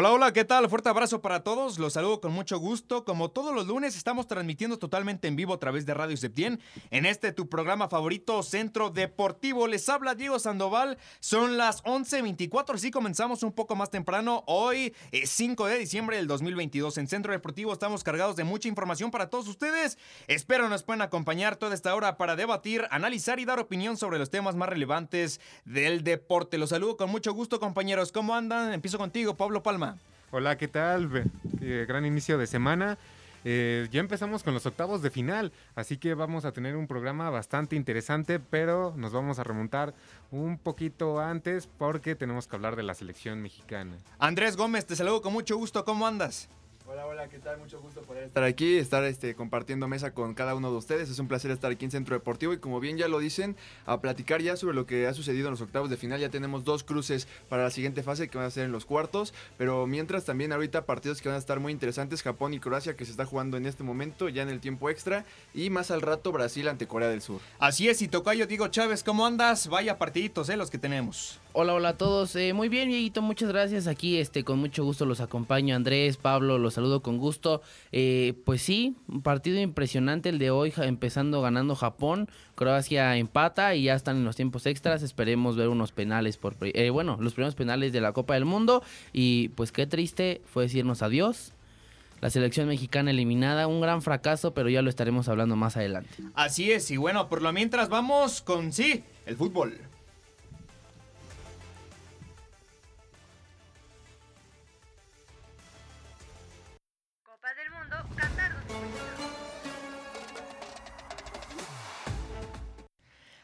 Hola, hola, ¿qué tal? Fuerte abrazo para todos. Los saludo con mucho gusto. Como todos los lunes, estamos transmitiendo totalmente en vivo a través de Radio Septién. En este tu programa favorito, Centro Deportivo. Les habla Diego Sandoval. Son las 11.24. Sí, comenzamos un poco más temprano. Hoy es 5 de diciembre del 2022. En Centro Deportivo estamos cargados de mucha información para todos ustedes. Espero nos puedan acompañar toda esta hora para debatir, analizar y dar opinión sobre los temas más relevantes del deporte. Los saludo con mucho gusto, compañeros. ¿Cómo andan? Empiezo contigo, Pablo Palma. Hola, ¿qué tal? Gran inicio de semana. Eh, ya empezamos con los octavos de final, así que vamos a tener un programa bastante interesante, pero nos vamos a remontar un poquito antes porque tenemos que hablar de la selección mexicana. Andrés Gómez, te saludo con mucho gusto, ¿cómo andas? Hola, hola, ¿qué tal? Mucho gusto poder estar aquí, estar este, compartiendo mesa con cada uno de ustedes. Es un placer estar aquí en Centro Deportivo y como bien ya lo dicen, a platicar ya sobre lo que ha sucedido en los octavos de final. Ya tenemos dos cruces para la siguiente fase que van a ser en los cuartos, pero mientras también ahorita partidos que van a estar muy interesantes, Japón y Croacia que se está jugando en este momento, ya en el tiempo extra, y más al rato Brasil ante Corea del Sur. Así es, y Tocayo Diego Chávez, ¿cómo andas? Vaya partiditos, eh, los que tenemos. Hola, hola a todos. Eh, muy bien, Dieguito, muchas gracias. Aquí, este, con mucho gusto los acompaño. Andrés, Pablo, los saludo con gusto. Eh, pues sí, un partido impresionante el de hoy, empezando ganando Japón. Croacia empata y ya están en los tiempos extras. Esperemos ver unos penales por, eh, bueno, los primeros penales de la Copa del Mundo. Y pues qué triste fue decirnos adiós. La selección mexicana eliminada, un gran fracaso, pero ya lo estaremos hablando más adelante. Así es, y bueno, por lo mientras vamos con sí, el fútbol.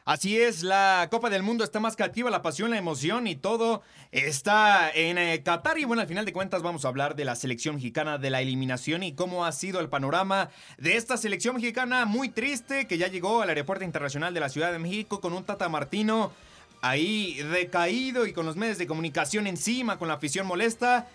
Así es, la Copa del Mundo está más cativa, la pasión, la emoción y todo está en eh, Qatar. Y bueno, al final de cuentas vamos a hablar de la selección mexicana, de la eliminación y cómo ha sido el panorama de esta selección mexicana muy triste que ya llegó al aeropuerto internacional de la Ciudad de México con un Tata Martino ahí decaído y con los medios de comunicación encima, con la afición molesta.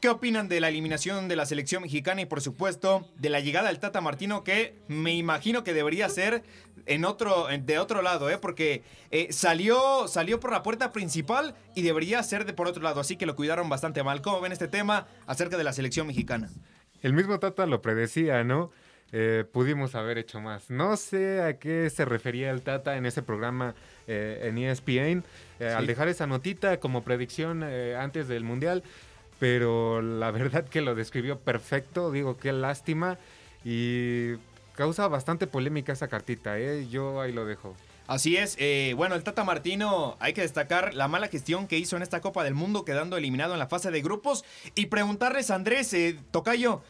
¿Qué opinan de la eliminación de la selección mexicana y por supuesto de la llegada del Tata Martino que me imagino que debería ser en otro, de otro lado, ¿eh? porque eh, salió, salió por la puerta principal y debería ser de por otro lado, así que lo cuidaron bastante mal. ¿Cómo ven este tema acerca de la selección mexicana? El mismo Tata lo predecía, ¿no? Eh, pudimos haber hecho más. No sé a qué se refería el Tata en ese programa eh, en ESPN, al dejar esa notita como predicción antes del Mundial pero la verdad que lo describió perfecto, digo, qué lástima y causa bastante polémica esa cartita, ¿eh? yo ahí lo dejo. Así es, eh, bueno, el Tata Martino, hay que destacar la mala gestión que hizo en esta Copa del Mundo, quedando eliminado en la fase de grupos, y preguntarles a Andrés, eh, Tocayo,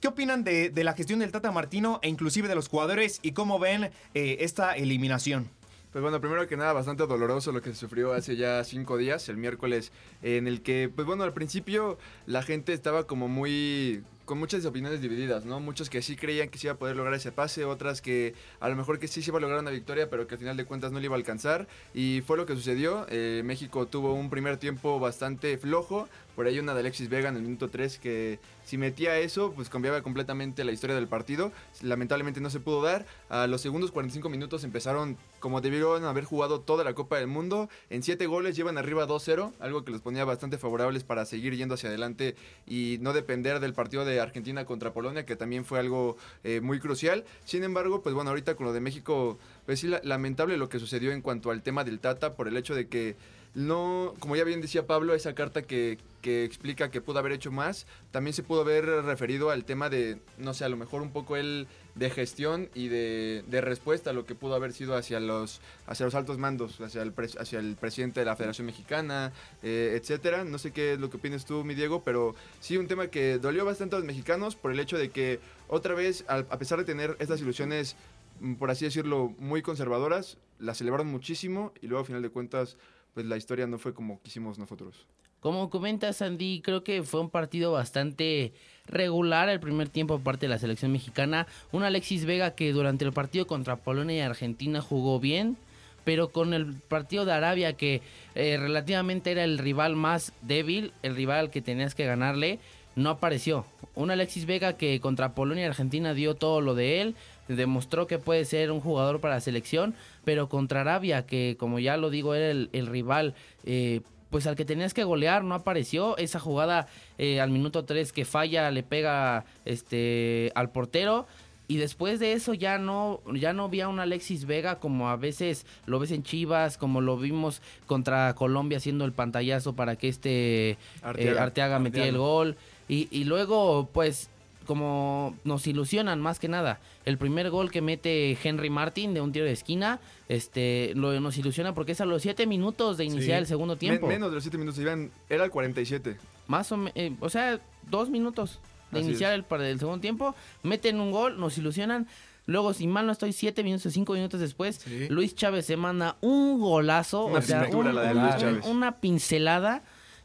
¿qué opinan de, la gestión del Tata Martino e inclusive de los jugadores y cómo ven eh, esta eliminación? Pues bueno, primero que nada, bastante doloroso lo que se sufrió hace ya cinco días, el miércoles, en el que, pues bueno, al principio la gente estaba como muy con muchas opiniones divididas, ¿no? Muchos que sí creían que se iba a poder lograr ese pase, otras que a lo mejor que sí se iba a lograr una victoria, pero que al final de cuentas no le iba a alcanzar. Y fue lo que sucedió. Eh, México tuvo un primer tiempo bastante flojo, por ahí una de Alexis Vega en el minuto 3 que si metía eso, pues cambiaba completamente la historia del partido. Lamentablemente no se pudo dar. A los segundos 45 minutos empezaron como debieron haber jugado toda la Copa del Mundo. En 7 goles llevan arriba 2-0, algo que los ponía bastante favorables para seguir yendo hacia adelante y no depender del partido de Argentina contra Polonia, que también fue algo eh, muy crucial. Sin embargo, pues bueno, ahorita con lo de México, pues sí, lamentable lo que sucedió en cuanto al tema del Tata por el hecho de que no, como ya bien decía Pablo, esa carta que, que, explica que pudo haber hecho más, también se pudo haber referido al tema de, no sé, a lo mejor un poco el de gestión y de, de respuesta a lo que pudo haber sido hacia los, hacia los altos mandos, hacia el, hacia el presidente de la Federación Mexicana, eh, etcétera. No sé qué es lo que opinas tú, mi Diego, pero sí un tema que dolió bastante a los mexicanos por el hecho de que otra vez, a pesar de tener estas ilusiones, mm, por así decirlo, muy conservadoras, las celebraron muchísimo y luego a final de cuentas pues la historia no fue como quisimos nosotros. Como comentas, Andy, creo que fue un partido bastante regular el primer tiempo por parte de la selección mexicana. Un Alexis Vega que durante el partido contra Polonia y Argentina jugó bien, pero con el partido de Arabia que eh, relativamente era el rival más débil, el rival que tenías que ganarle, no apareció. Un Alexis Vega que contra Polonia y Argentina dio todo lo de él, demostró que puede ser un jugador para la selección, pero contra Arabia, que como ya lo digo, era el, rival eh, pues al que tenías que golear no apareció. Esa jugada eh, al minuto 3 que falla, le pega este al portero. Y después de eso ya no, ya no vi a un Alexis Vega como a veces lo ves en Chivas, como lo vimos contra Colombia haciendo el pantallazo para que este eh, Arteaga. Arteaga, metiera el gol. Y, y luego, pues, como nos ilusionan más que nada. El primer gol que mete Henry Martin de un tiro de esquina, este, lo, nos ilusiona porque es a los 7 minutos de iniciar Sí. el segundo Men- tiempo. menos de los 7 minutos, iban, era el 47. Más o menos, o sea, dos minutos de Así iniciar el, el segundo tiempo. Meten un gol, nos ilusionan. Luego, si mal no estoy, siete minutos o cinco minutos después, Sí. Luis Chávez se manda un golazo. Una o sea, un- la de un- Luis un- Chávez. una pincelada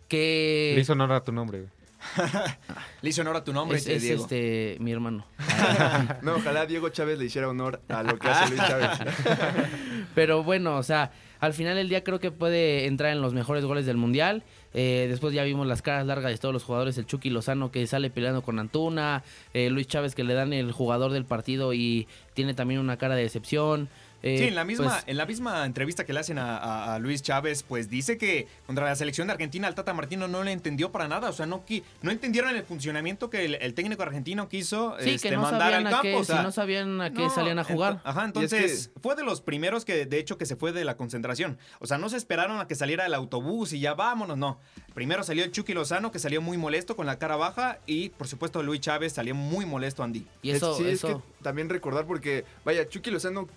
que Le hizo honor a tu nombre. güey. Le hizo honor a tu nombre, es, este, es, Diego. este mi hermano. No, ojalá Diego Chávez le hiciera honor a lo que hace Luis Chávez. Pero bueno, o sea, al final del día creo que puede entrar en los mejores goles del mundial. Eh, después ya vimos las caras largas de todos los jugadores, el Chucky Lozano que sale peleando con Antuna, eh, Luis Chávez que le dan el jugador del partido y tiene también una cara de decepción. Eh, Sí, en la misma, pues, en la misma entrevista que le hacen a, a- a Luis Chávez, pues dice que contra la selección de Argentina el Tata Martino no le entendió para nada, o sea, no, no entendieron el funcionamiento que el, el técnico argentino quiso sí, este, que no mandar al campo. qué, o sea, si no sabían a qué no, salían a jugar. ajá, es entonces fue de los primeros que, de hecho, que se fue de la concentración. O sea, no se esperaron a que saliera el autobús y ya vámonos, no. Primero salió el Chucky Lozano, que salió muy molesto con la cara baja, y por supuesto Luis Chávez salió muy molesto, Andy. y Es- eso, sí, eso es que también recordar porque, vaya, Chucky Lozano,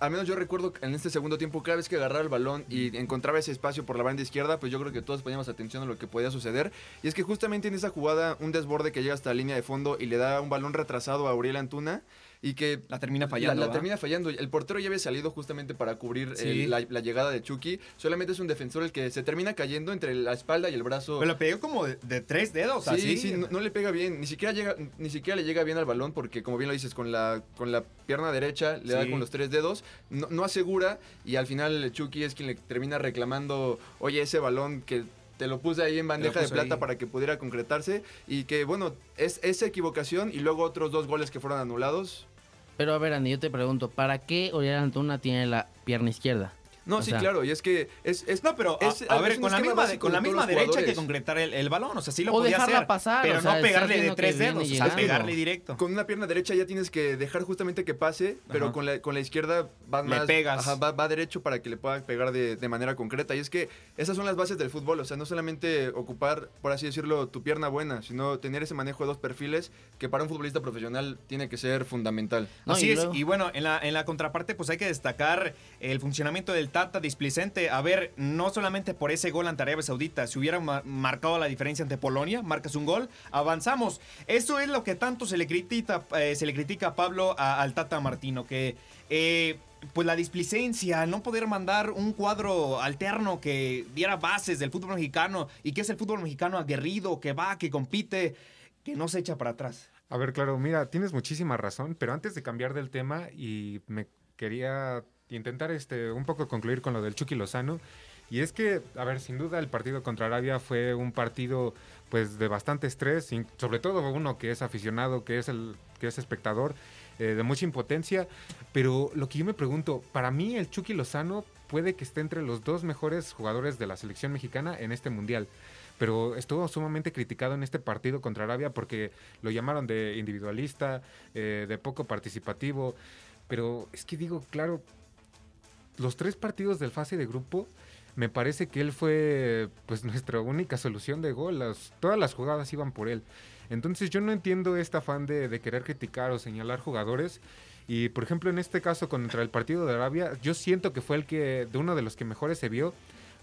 al menos yo recuerdo que en este segundo tiempo, cada vez que agarraba el balón y encontraba ese espacio por la banda izquierda, pues yo creo que todos poníamos atención a lo que podía suceder. Y es que justamente en esa jugada, un desborde que llega hasta la línea de fondo y le da un balón retrasado a Auriel Antuna y que La termina la, fallando. la termina fallando. El portero ya había salido justamente para cubrir Sí. la, la llegada de Chucky. Solamente es un defensor el que se termina cayendo entre la espalda y el brazo. Pero le pegó como de, de tres dedos, Sí, así. sí, no, no le pega bien, ni siquiera llega, ni siquiera le llega bien al balón porque como bien lo dices, con la, con la pierna derecha le da con los tres dedos, no, no asegura y al final Chucky es quien le termina reclamando, oye, ese balón que te lo puse ahí en bandeja de plata ahí. para que pudiera concretarse y que bueno, es esa equivocación y luego otros dos goles que fueron anulados. Pero a ver, Andy, yo te pregunto, ¿para qué Oriol Antuna tiene la pierna izquierda? No, O sí, sea- claro, y es que es... es No, pero a, es- a es ver, con la misma, con la misma derecha hay que jugadores. concretar el, el balón, o sea, sí lo O podía dejarla hacer, pasar, pero o sea, no pegarle de tres dedos, o sea, pegarle directo. Con una pierna derecha ya tienes que dejar justamente que pase, pero con la, con la izquierda va Le más. pegas. ajá, va, va derecho para que le pueda pegar de, de manera concreta. Y es que esas son las bases del fútbol. O sea, no solamente ocupar, por así decirlo, tu pierna buena, sino tener ese manejo de dos perfiles que para un futbolista profesional tiene que ser fundamental. No, Así y es, luego- y bueno, en la, en la contraparte pues hay que destacar el funcionamiento del Tata displicente. A ver, no solamente por ese gol ante Arabia Saudita, si hubiera ma- marcado la diferencia ante Polonia, marcas un gol, avanzamos. Eso es lo que tanto se le critica, eh, se le critica a Pablo al Tata Martino, que eh, pues la displicencia, no poder mandar un cuadro alterno que diera bases del fútbol mexicano y que es el fútbol mexicano aguerrido, que va, que compite, que no se echa para atrás. A ver, claro, mira, tienes muchísima razón, pero antes de cambiar del tema y me quería intentar este un poco concluir con lo del Chucky Lozano. Y es que, a ver, sin duda el partido contra Arabia fue un partido pues de bastante estrés, sobre todo uno que es aficionado, que es el que es espectador, eh, de mucha impotencia, pero lo que yo me pregunto, para mí el Chucky Lozano puede que esté entre los dos mejores jugadores de la selección mexicana en este mundial. Pero estuvo sumamente criticado en este partido contra Arabia porque lo llamaron de individualista, eh, de poco participativo, pero es que digo, claro, los tres partidos del fase de grupo, me parece que él fue pues nuestra única solución de gol, todas las jugadas iban por él. Entonces yo no entiendo este afán de, de querer criticar o señalar jugadores. Y por ejemplo en este caso contra el partido de Arabia, yo siento que fue el que, de uno de los que mejores se vio,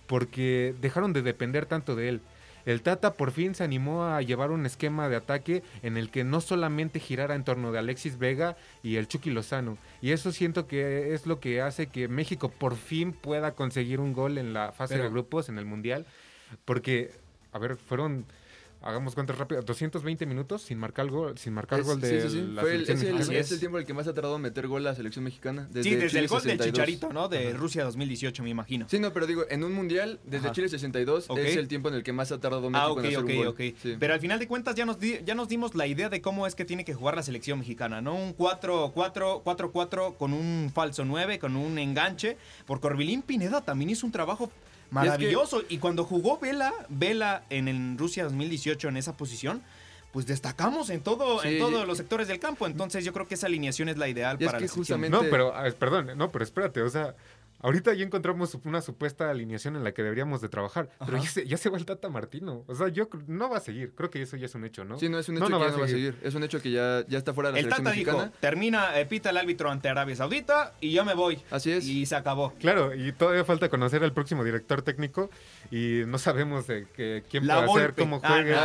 porque dejaron de depender tanto de él. El Tata por fin se animó a llevar un esquema de ataque en el que no solamente girara en torno de Alexis Vega y el Chucky Lozano. Y eso siento que es lo que hace que México por fin pueda conseguir un gol en la fase Pero- de grupos en el Mundial. Porque, a ver, fueron, hagamos cuentas rápido, 220 minutos sin marcar gol, sin marcar Es- gol de sí, sí, sí. la Fue el, selección es, el, mexicana. es el tiempo en el que más ha tardado en meter gol la selección mexicana. Desde sí, desde Chile el gol del 62. Chicharito, ¿no? De Rusia 2018, me imagino. Sí, no, pero digo, en un mundial, desde Ajá. Chile 62, Ok. es el tiempo en el que más ha tardado México Ah, ok, en hacer ok, un gol. ok. Sí. Pero al final de cuentas ya nos, di- ya nos dimos la idea de cómo es que tiene que jugar la selección mexicana, ¿no? Un 4-4, 4-4 con un falso 9, con un enganche. Porque Orbelín Pineda también hizo un trabajo Maravilloso. Y, cuando jugó Vela, Vela en, en Rusia 2018 en esa posición, pues destacamos en todo en todos los sectores del campo. Entonces yo creo que esa alineación es la ideal para que la justamente... No, pero perdón, no, pero espérate, o sea, Ahorita ya encontramos una supuesta alineación en la que deberíamos de trabajar, pero ya se, ya se, va el Tata Martino. O sea, yo no va a seguir. Creo que eso ya es un hecho, ¿no? Sí, no es un hecho que ya no va a seguir. Es un hecho que ya, ya está fuera de la el selección Tata mexicana. Dijo, termina, eh, pita el árbitro ante Arabia Saudita y yo me voy. Así es. Y se acabó. Claro, y todavía falta conocer al próximo director técnico y no sabemos de que, quién va puede ser, cómo ah, juegue.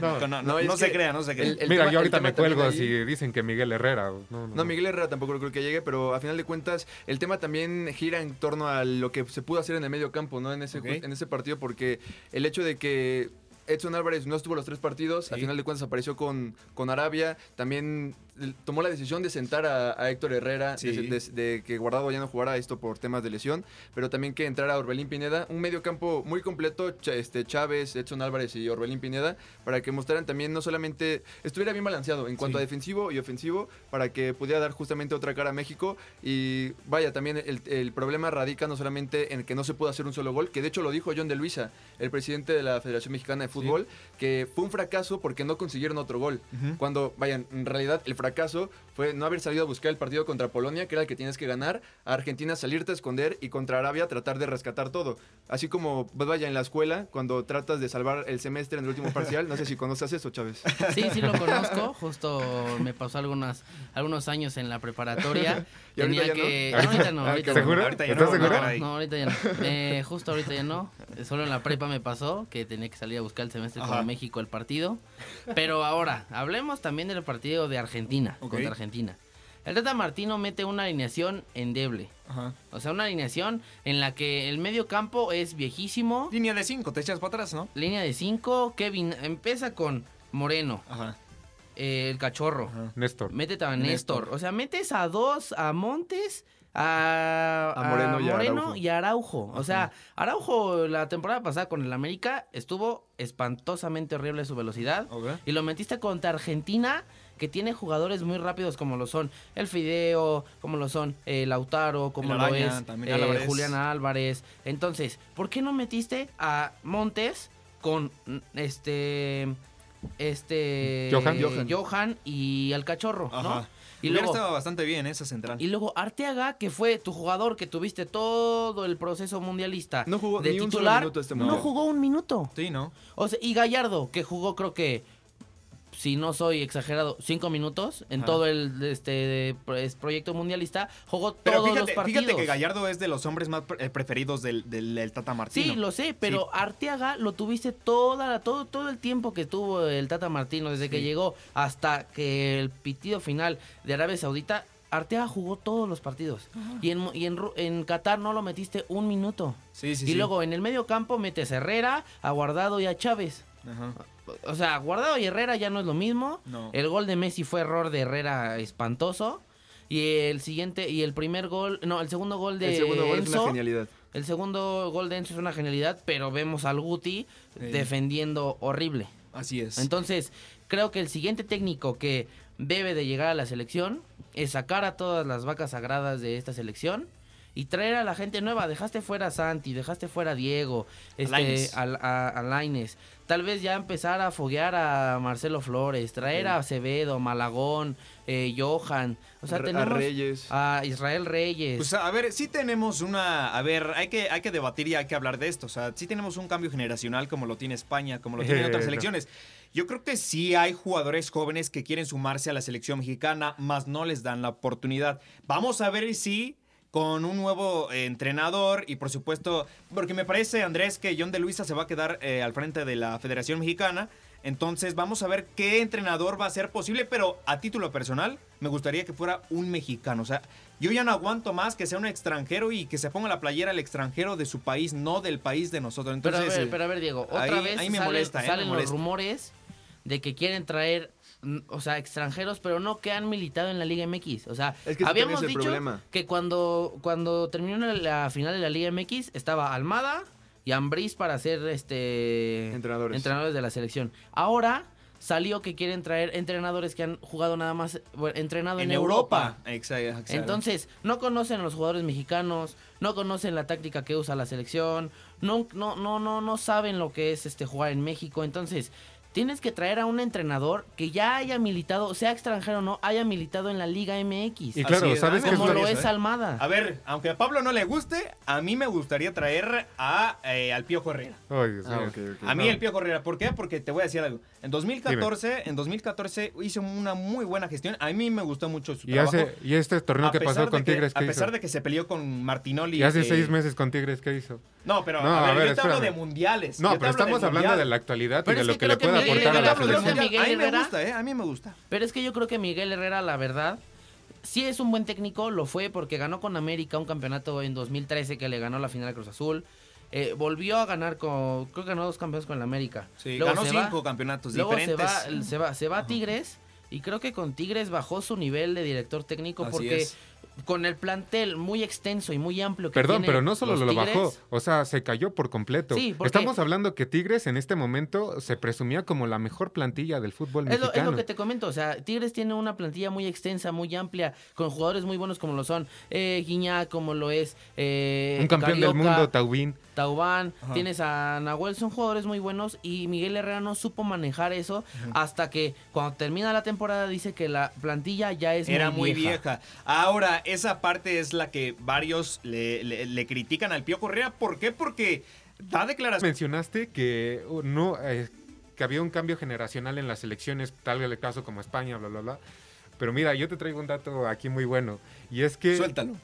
no, no, no, no se crea, no se crea. Mira, yo ahorita me cuelgo si dicen que Miguel Herrera. No, Miguel Herrera tampoco creo que llegue, pero a final de cuentas el tema también gira en torno a lo que se pudo hacer en el medio campo, ¿no? En ese, en ese partido, porque el hecho de que Edson Álvarez no estuvo los tres partidos, al final de cuentas apareció con, con Arabia, también tomó la decisión de sentar a, Héctor Herrera, de, que Guardado ya no jugara esto por temas de lesión, pero también que entrara Orbelín Pineda, un medio campo muy completo, este, Chávez, Edson Álvarez y Orbelín Pineda, para que mostraran también no solamente, estuviera bien balanceado en cuanto a defensivo y ofensivo, para que pudiera dar justamente otra cara a México. Y vaya, también el, problema radica no solamente en que no se pudo hacer un solo gol, que de hecho lo dijo John de Luisa, el presidente de la Federación Mexicana de Fútbol, que fue un fracaso porque no consiguieron otro gol. Cuando, vayan, en realidad el fracaso fue no haber salido a buscar el partido contra Polonia, que era el que tienes que ganar, a Argentina salirte a esconder y contra Arabia tratar de rescatar todo. Así como, pues vaya, en la escuela, cuando tratas de salvar el semestre en el último parcial, no sé si conoces eso, Chávez. Sí, sí lo conozco, justo me pasó algunas, algunos años en la preparatoria. Tenía que... No? ahorita no, ahorita ¿Seguro? Ahorita ya ¿Estás no, seguro? No, ahorita ya no. Eh, justo ahorita ya no. Solo en la prepa me pasó que tenía que salir a buscar el semestre con México el partido. Pero ahora, hablemos también del partido de Argentina contra Argentina. El Tata Martino mete una alineación endeble. O sea, una alineación en la que el medio campo es viejísimo. Línea de 5, te echas para atrás, ¿no? Línea de 5. Kevin empieza con Moreno. Eh, el cachorro. Néstor. Métete a Néstor. O sea, metes a dos, a Montes a, Moreno, y, Araujo. O sea, Araujo la temporada pasada con el América estuvo espantosamente horrible su velocidad. Y lo metiste contra Argentina, que tiene jugadores muy rápidos como lo son el Fideo, como lo son el Lautaro, como lo es eh, Julián Álvarez. Entonces, ¿por qué no metiste a Montes con este este Johan, y al cachorro, ¿no? Y luego estaba bastante bien esa central. Y luego Arteaga, que fue tu jugador que tuviste todo el proceso mundialista no jugó de titular, este no jugó un minuto. Sí, ¿no? O sea, y Gallardo, que jugó creo que si no soy exagerado, cinco minutos en todo el este proyecto mundialista, jugó todos los partidos. Fíjate que Gallardo es de los hombres más eh, preferidos del, del, Tata Martino. Sí, lo sé, pero Arteaga lo tuviste toda, todo, todo el tiempo que tuvo el Tata Martino, desde que llegó hasta que el pitido final de Arabia Saudita, Arteaga jugó todos los partidos. Y, en, y en, en, Qatar no lo metiste un minuto. Sí, sí, y luego en el medio campo metes a Herrera, a Guardado y a Chávez. Ajá o sea, Guardado y Herrera ya no es lo mismo. El gol de Messi fue error de Herrera espantoso. Y el siguiente, y el primer gol, no, el segundo gol de El segundo gol es una genialidad. El segundo gol de Enzo es una genialidad, pero vemos al Guti defendiendo horrible. Así es. Entonces, creo que el siguiente técnico que debe de llegar a la selección es sacar a todas las vacas sagradas de esta selección y traer a la gente nueva. Dejaste fuera a Santi, dejaste fuera a Diego, este, a, a, Laines. Tal vez ya empezar a foguear a Marcelo Flores, traer a Acevedo, Malagón, eh, Johan. O sea, tenemos a Reyes. A Israel Reyes. Pues a ver, sí tenemos una. A ver, hay que, hay que debatir y hay que hablar de esto. O sea, sí tenemos un cambio generacional como lo tiene España, como lo tienen otras selecciones. Yo creo que sí hay jugadores jóvenes que quieren sumarse a la selección mexicana, más no les dan la oportunidad. Vamos a ver si con un nuevo eh, entrenador y por supuesto, porque me parece, Andrés, que John de Luisa se va a quedar eh, al frente de la Federación Mexicana. Entonces vamos a ver qué entrenador va a ser posible, pero a título personal me gustaría que fuera un mexicano. O sea, yo ya no aguanto más que sea un extranjero y que se ponga la playera al extranjero de su país, no del país de nosotros. Entonces, pero a ver, pero a ver Diego, otra vez ahí me molesta, salen los rumores de que quieren traer o sea, extranjeros, pero no que han militado en la Liga MX. O sea, habíamos dicho que cuando, cuando terminó la final de la Liga MX estaba Almada y Ambriz para ser este entrenadores. entrenadores de la selección. Ahora salió que quieren traer entrenadores que han jugado nada más, bueno, entrenado en, En Europa. Exacto, exacto. Entonces, no conocen a los jugadores mexicanos, no conocen la táctica que usa la selección, no, no, no, no, no saben lo que es este jugar en México. Entonces, tienes que traer a un entrenador que ya haya militado, sea extranjero o no, haya militado en la Liga MX. Y claro, Así es, ¿sabes como lo es. Almada. A ver, aunque a Pablo no le guste, a mí me gustaría traer a, eh, al Pío Dios Ah. A mí No. el Pío Correa, ¿por qué? Porque te voy a decir algo. En 2014, en 2014 hizo una muy buena gestión. A mí me gustó mucho su Y, trabajo. hace, y este torneo que pasó con que- Tigres, A ¿qué pesar hizo? de que se peleó con Martinoli. Y hace eh, seis meses con Tigres, ¿qué hizo? No, pero No, a ver, a ver, yo te hablo de mundiales. No, pero estamos hablando mundial. de la actualidad Pero y de lo que le puede A la selección. mí me gusta, ¿eh? A mí me gusta. Pero es que yo creo que Miguel Herrera, la verdad, sí es un buen técnico, lo fue porque ganó con América un campeonato en 2013 que le ganó la final a Cruz Azul. Eh, volvió a ganar con, creo que ganó dos campeones con el América. Sí, Luego ganó se va- cinco campeonatos Luego se diferentes. va, se va, se va a Tigres y creo que con Tigres bajó su nivel de director técnico Así porque es. Con el plantel muy extenso y muy amplio que Perdón, tiene pero no solo lo Tigres, bajó, o sea, se cayó por completo. Sí, porque- Estamos hablando que Tigres en este momento se presumía como la mejor plantilla del fútbol Es lo, es lo que te comento, o sea, Tigres tiene una plantilla muy extensa, muy amplia, con jugadores muy buenos como lo son eh, Guiñac, como lo es eh, Un campeón del mundo, Taubín. Taubán, Ajá. tienes a Nahuel, son jugadores muy buenos y Miguel Herrera no supo manejar eso hasta que cuando termina la temporada dice que la plantilla ya es Era muy vieja. Ahora, esa parte es la que varios le, le- le critican al Pío Correa. ¿Por qué? Porque da declaraciones. Mencionaste que uh, no eh, que había un cambio generacional en las elecciones, tal el caso como España, bla, bla, bla. Pero mira, yo te traigo un dato aquí muy bueno. Y es que Suéltalo.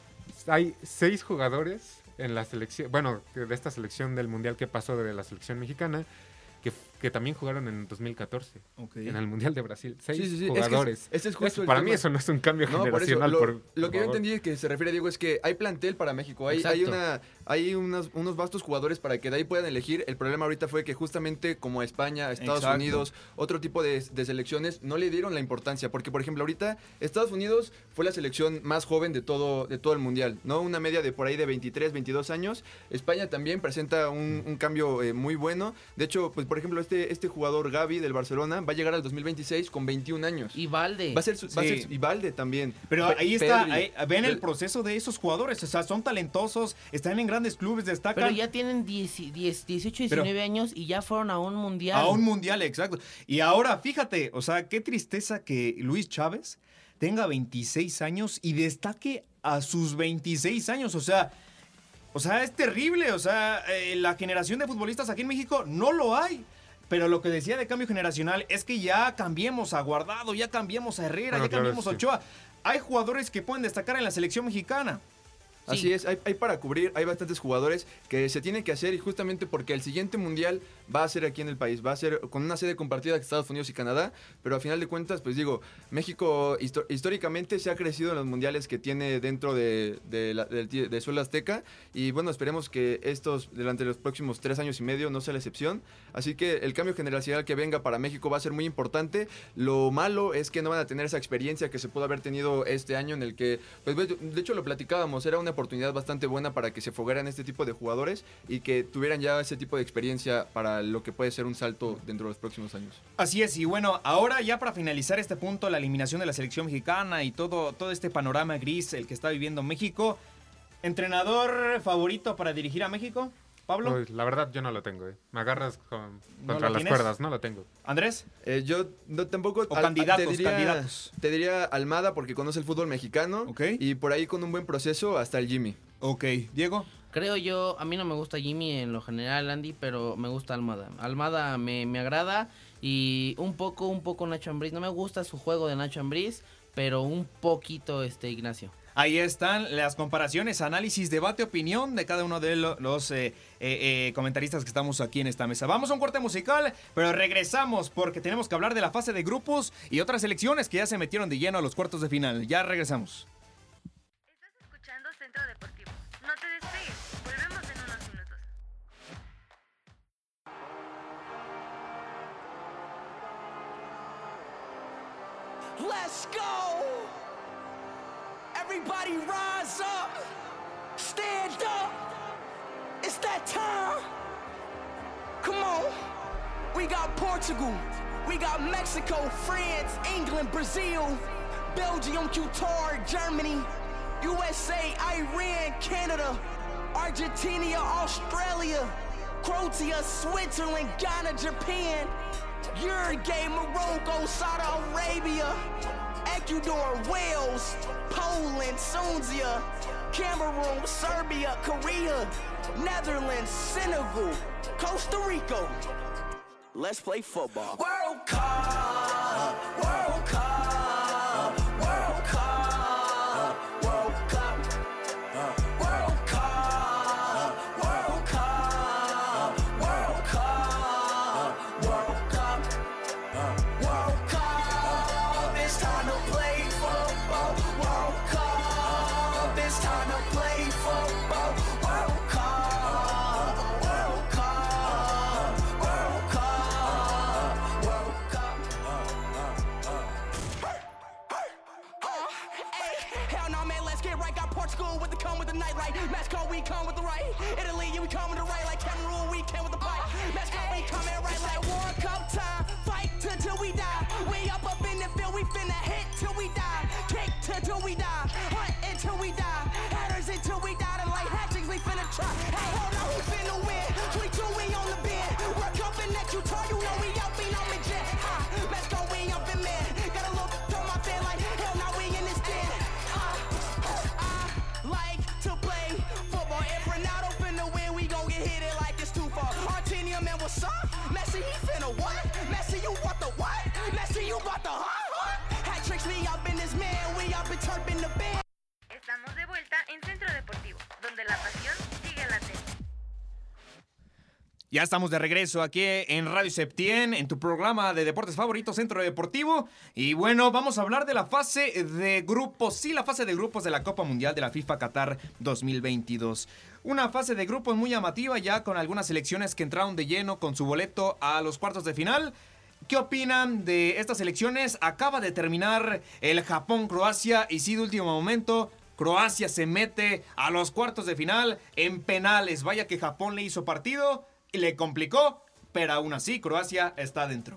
hay seis jugadores en la selección, bueno, de esta selección del Mundial que pasó de la selección mexicana, que, que también jugaron en 2014, en el Mundial de Brasil. Seis Sí, sí, sí. Es que es- jugadores. ese es justo Eso- el para tema. mí eso no es un cambio No, por eso, generacional. lo, por lo que yo entendí que se refiere, Diego, es que hay plantel para México. Hay, hay, una, hay unas- unos vastos jugadores para que de ahí puedan elegir. El problema ahorita fue que justamente como a España, a Estados Exacto. Unidos, otro tipo de, de selecciones, no le dieron la importancia. Porque, por ejemplo, ahorita Estados Unidos fue la selección más joven de todo, de todo el Mundial, ¿no? Una media de por ahí de 23, 22 años. España también presenta un, un cambio eh, muy bueno. De hecho, pues, por ejemplo, este, este jugador Gaby del Barcelona va a llegar al 2026 con 21 años. Y Valde. Va a ser, su- va a Sí. ser- y Valde también. Pero Pe- ahí está, ahí- ven el proceso de esos jugadores. O sea, son talentosos, están en grandes clubes, destacan. Pero ya tienen 10, 10, 18, 19 años y ya fueron a un mundial. A un mundial, exacto. Y ahora, fíjate, o sea, qué tristeza que Luis Chávez tenga 26 años y destaque a sus 26 años. O sea, o sea, es terrible. O sea, eh, la generación de futbolistas aquí en México no lo hay. Pero lo que decía de cambio generacional es que ya cambiemos a Guardado, ya cambiemos a Herrera, Bueno, ya claro, cambiemos a sí. Ochoa. Hay jugadores que pueden destacar en la selección mexicana. Sí. Así es, hay, hay para cubrir, hay bastantes jugadores que se tienen que hacer y justamente porque el siguiente mundial va a ser aquí en el país, va a ser con una sede compartida de Estados Unidos y Canadá, pero a final de cuentas, pues digo, México históricamente se ha crecido en los mundiales que tiene dentro de, de, la- del ti- de suelo azteca y bueno, esperemos que estos durante los próximos tres años y medio no sea la excepción, así que el cambio generacional que venga para México va a ser muy importante, lo malo es que no van a tener esa experiencia que se pudo haber tenido este año en el que, pues de hecho lo platicábamos, era una oportunidad bastante buena para que se foguearan este tipo de jugadores y que tuvieran ya ese tipo de experiencia para lo que puede ser un salto dentro de los próximos años. Así es, y bueno, ahora ya para finalizar este punto, la eliminación de la selección mexicana y todo, todo este panorama gris, el que está viviendo México, ¿entrenador favorito para dirigir a México? Pablo, Uy, la verdad yo no lo tengo, eh. Me agarras con- ¿No contra las tienes? cuerdas, no lo tengo. Andrés, Eh, yo no, tampoco... O al- candidatos, te diría, candidatos. Te diría Almada porque conoce el fútbol mexicano Ok. y por ahí con un buen proceso hasta el Jimmy. ok, Diego, Creo yo, a mí no me gusta Jimmy en lo general, Andy, pero me gusta Almada. Almada me, me agrada y un poco, un poco Nacho Ambriz. No me gusta su juego de Nacho Ambriz, pero un poquito este Ignacio. Ahí están las comparaciones, análisis, debate, opinión de cada uno de lo- los eh, eh, eh, comentaristas que estamos aquí en esta mesa. Vamos a un corte musical, pero regresamos porque tenemos que hablar de la fase de grupos y otras selecciones que ya se metieron de lleno a los cuartos de final. Ya regresamos. Estás escuchando Centro Deportivo. No te despegues. Volvemos en unos minutos. Let's go! Everybody rise up! Stand up! It's that time! Come on! We got Portugal, We got Mexico, France, England, Brazil, Belgium, Qatar, Germany, USA, Iran, Canada, Argentina, Australia, Croatia, Switzerland, Ghana, Japan, Uruguay, Morocco, Saudi Arabia, Ecuador, Wales, Poland, Sunzia, Cameroon, Serbia, Korea, Netherlands, Senegal, Costa Rica. Let's play football. You turn, you know we Ya estamos de regreso aquí en Radio Septien, en tu programa de deportes favorito, Centro Deportivo. Y bueno, vamos a hablar de la fase de grupos, sí, la fase de grupos de la Copa Mundial de la FIFA Qatar 2022. Una fase de grupos muy llamativa ya con algunas selecciones que entraron de lleno con su boleto a los cuartos de final. ¿Qué opinan de estas elecciones? Acaba de terminar el Japón-Croacia y sí, de último momento, Croacia se mete a los cuartos de final en penales. Vaya que Japón le hizo partido le complicó, pero aún así Croacia está dentro.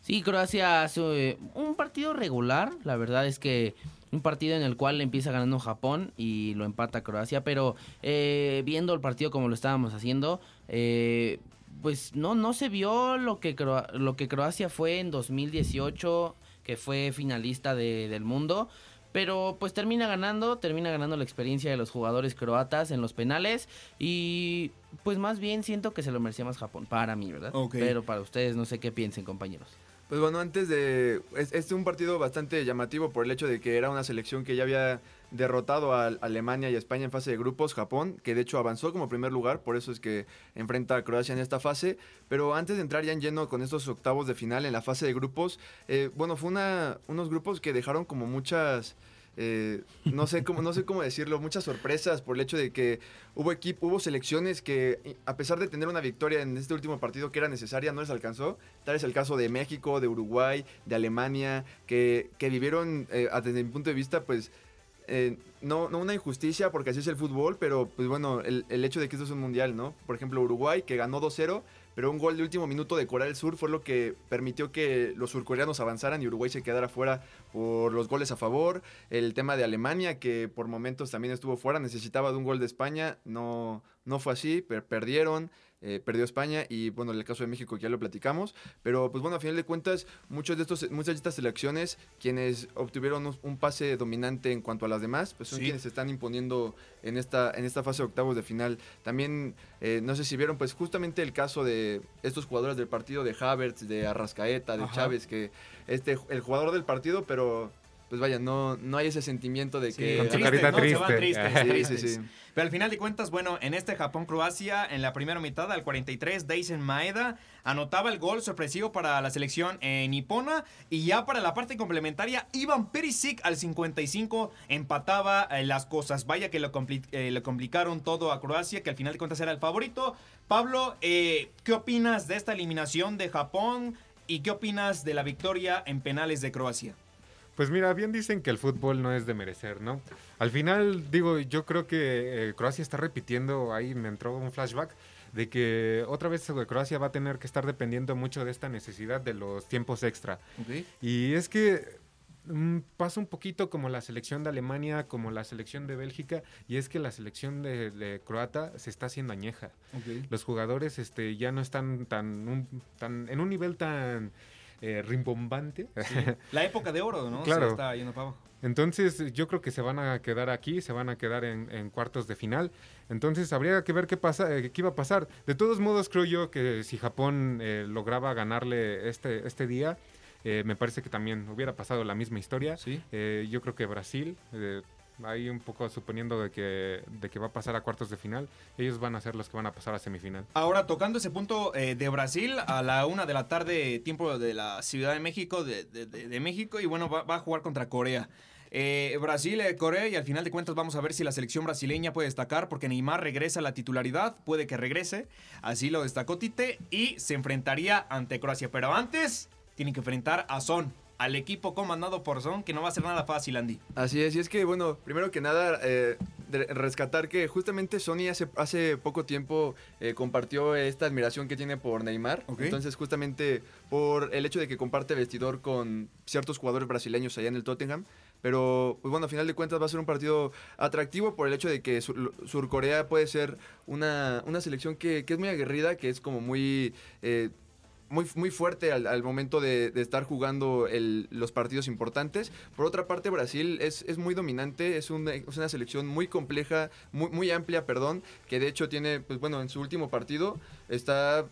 Sí, Croacia hace eh, un partido regular. La verdad es que un partido en el cual empieza ganando Japón y lo empata Croacia. Pero eh, viendo el partido como lo estábamos haciendo, eh, pues no, no se vio lo que, Croa- lo que Croacia fue en 2018, que fue finalista de- del mundo. Pero pues termina ganando, termina ganando la experiencia de los jugadores croatas en los penales. Y pues más bien siento que se lo merecía más Japón, para mí, ¿verdad? Pero para ustedes no sé qué piensen, compañeros. Pues bueno, antes de... es- Este es un partido bastante llamativo por el hecho de que era una selección que ya había derrotado a Alemania y a España en fase de grupos, Japón, que de hecho avanzó como primer lugar, por eso es que enfrenta a Croacia en esta fase. Pero antes de entrar ya en lleno con estos octavos de final en la fase de grupos, eh, bueno, fue una, unos grupos que dejaron como muchas... eh, no sé cómo no sé cómo decirlo muchas sorpresas por el hecho de que hubo equipo hubo selecciones que a pesar de tener una victoria en este último partido que era necesaria no les alcanzó tal es el caso de México de Uruguay de Alemania que, que vivieron eh, desde mi punto de vista pues eh, no, no una injusticia porque así es el fútbol, pero pues bueno, el, el hecho de que esto es un mundial, ¿no? Por ejemplo, Uruguay que ganó 2-0, pero un gol de último minuto de Corea del Sur fue lo que permitió que los surcoreanos avanzaran y Uruguay se quedara fuera por los goles a favor. El tema de Alemania que por momentos también estuvo fuera, necesitaba de un gol de España, no, no fue así, per- perdieron. Eh, perdió España y bueno, el caso de México ya lo platicamos, pero pues bueno, a final de cuentas, muchos de estos, muchas de estas selecciones, quienes obtuvieron un, un pase dominante en cuanto a las demás, pues son Sí. quienes se están imponiendo en esta, en esta fase de octavos de final. También, eh, no sé si vieron, pues justamente el caso de estos jugadores del partido, de Havertz, de Arrascaeta, de Ajá. Chávez, que este, el jugador del partido, pero pues vaya, no, no hay ese sentimiento de que... Con su Triste, carita ¿no? Se van triste. tristes, Sí, tristes. sí, sí. Pero al final de cuentas, bueno, en este Japón-Croacia, en la primera mitad, al 43, Deisen Maeda anotaba el gol sorpresivo para la selección eh, nipona. Y ya para la parte complementaria, Ivan Perisic al 55 empataba eh, las cosas. Vaya que lo, compli- eh, le complicaron todo a Croacia, que al final de cuentas era el favorito. Pablo, eh, ¿qué opinas de esta eliminación de Japón? ¿Y qué opinas de la victoria en penales de Croacia? Pues mira, bien dicen que el fútbol no es de merecer, ¿no? Al final, digo, yo creo que eh, Croacia está repitiendo, ahí me entró un flashback, de que otra vez Croacia va a tener que estar dependiendo mucho de esta necesidad de los tiempos extra. Y es que mm, pasa un poquito como la selección de Alemania, como la selección de Bélgica, y es que la selección de, de croata se está haciendo añeja. Los jugadores este, ya no están tan, un- tan en un nivel tan eh, rimbombante. La época de oro, ¿no? Claro. Se está yendo para abajo. Entonces yo creo que se van a quedar aquí, se van a quedar en, en cuartos de final. Entonces habría que ver qué, pasa, eh, qué iba a pasar. De todos modos creo yo que si Japón eh, lograba ganarle este, este día, eh, me parece que también hubiera pasado la misma historia. Sí. Eh, yo creo que Brasil, eh, ahí un poco suponiendo de que, de que va a pasar a cuartos de final, ellos van a ser los que van a pasar a semifinal. Ahora, tocando ese punto eh, de Brasil, a la una de la tarde, tiempo de la Ciudad de México, de, de- México, y bueno, va, va a jugar contra Corea. Eh, Brasil, eh, Corea, y al final de cuentas vamos a ver si la selección brasileña puede destacar, porque Neymar regresa a la titularidad, puede que regrese, así lo destacó Tite, y se enfrentaría ante Croacia. Pero antes, tienen que enfrentar a Son, al equipo comandado por Son, que no va a ser nada fácil, Andy. Así es, y es que, bueno, primero que nada, eh, de- rescatar que justamente Sony hace, hace poco tiempo eh, compartió esta admiración que tiene por Neymar. Entonces, justamente por el hecho de que comparte vestidor con ciertos jugadores brasileños allá en el Tottenham. Pero, pues bueno, a final de cuentas va a ser un partido atractivo por el hecho de que Sur- Surcorea puede ser una, una selección que, que es muy aguerrida, que es como muy... eh, muy, muy fuerte al, momento de, estar jugando los partidos importantes. Por otra parte, Brasil es, es muy dominante, es una, es una selección muy compleja, muy, muy amplia, perdón, que de hecho tiene, pues bueno, en su último partido está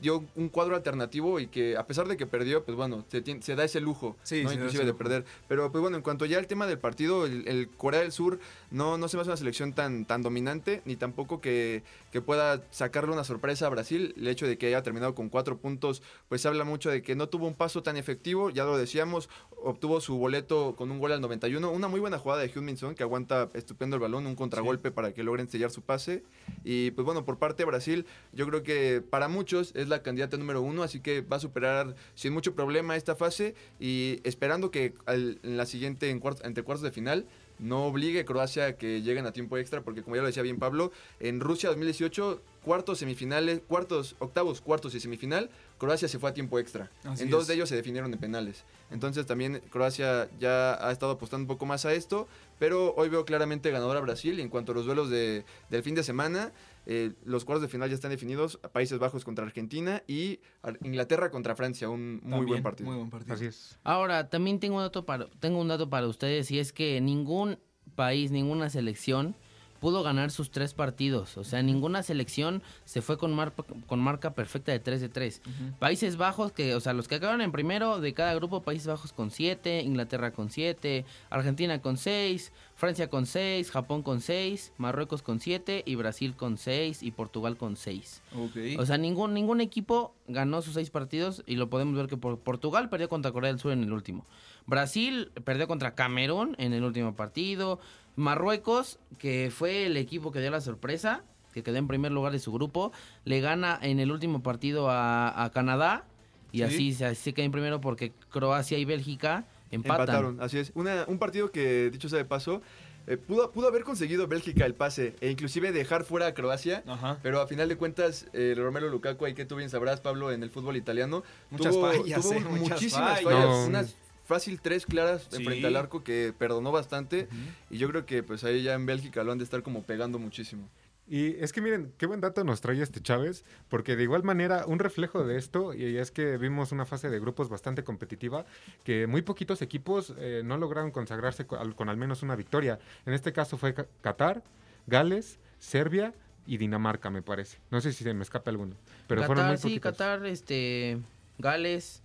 dio un cuadro alternativo y que a pesar de que perdió, pues bueno, se, tien- se da ese lujo, Sí, ¿no? inclusive de perder. Pero pues bueno, en cuanto ya al tema del partido, el, el Corea del Sur no, no se me hace una selección tan, tan dominante, ni tampoco que, que pueda sacarle una sorpresa a Brasil. El hecho de que haya terminado con cuatro puntos, pues habla mucho de que no tuvo un paso tan efectivo, ya lo decíamos, obtuvo su boleto con un gol al 91, una muy buena jugada de Hyun-Min Son, que aguanta estupendo el balón, un contragolpe para que logren sellar su pase. Y pues bueno, por parte de Brasil, yo creo que para muchos es la candidata número uno, así que va a superar sin mucho problema esta fase y esperando que al- en la siguiente, en cuart- entre cuartos de final, no obligue a Croacia a que lleguen a tiempo extra, porque como ya lo decía bien Pablo, en Rusia 2018, cuartos, semifinales, cuartos, octavos, cuartos y semifinal, Croacia se fue a tiempo extra. Así en dos es. de ellos se definieron en penales. Entonces también Croacia ya ha estado apostando un poco más a esto, pero hoy veo claramente ganadora a Brasil. En cuanto a los duelos de- del fin de semana, eh, los cuartos de final ya están definidos, Países Bajos contra Argentina y Inglaterra contra Francia, un muy También, buen partido. Muy buen partido. Así es. Ahora, también tengo un dato para, tengo un dato para ustedes y es que ningún país, ninguna selección pudo ganar sus tres partidos. O sea, ninguna selección se fue con, mar- con marca perfecta de 3 de 3. Países Bajos, que, o sea, los que acabaron en primero de cada grupo, Países Bajos con 7, Inglaterra con 7, Argentina con 6, Francia con 6, Japón con 6, Marruecos con 7 y Brasil con 6 y Portugal con 6. Ok. O sea, ningún, ningún equipo ganó sus seis partidos y lo podemos ver que por Portugal perdió contra Corea del Sur en el último. Brasil perdió contra Camerún en el último partido. Marruecos, que fue el equipo que dio la sorpresa, que quedó en primer lugar de su grupo, le gana en el último partido a, a Canadá y Sí. así se, se queda en primero porque Croacia y Bélgica empatan. Empataron, así es. Una- un partido que, dicho sea de paso, eh, pudo, pudo haber conseguido Bélgica el pase e inclusive dejar fuera a Croacia. Ajá. Pero a final de cuentas, eh, Romelu Lukaku, ahí que tú bien sabrás, Pablo, en el fútbol italiano, Muchas tuvo, fallas, tuvo eh, muchas muchísimas fallas. fallas. No. Unas fácil tres claras Sí. frente al arco que perdonó bastante. Y yo creo que pues ahí ya en Bélgica lo han de estar como pegando muchísimo. Y es que miren, qué buen dato nos trae este Chávez, porque de igual manera, un reflejo de esto, y es que vimos una fase de grupos bastante competitiva, que muy poquitos equipos eh, no lograron consagrarse con, al menos una victoria. En este caso fue Qatar, Gales, Serbia y Dinamarca, me parece. No sé si se me escapa alguno, pero fueron Qatar, muy sí, poquitos. Qatar, este, Gales,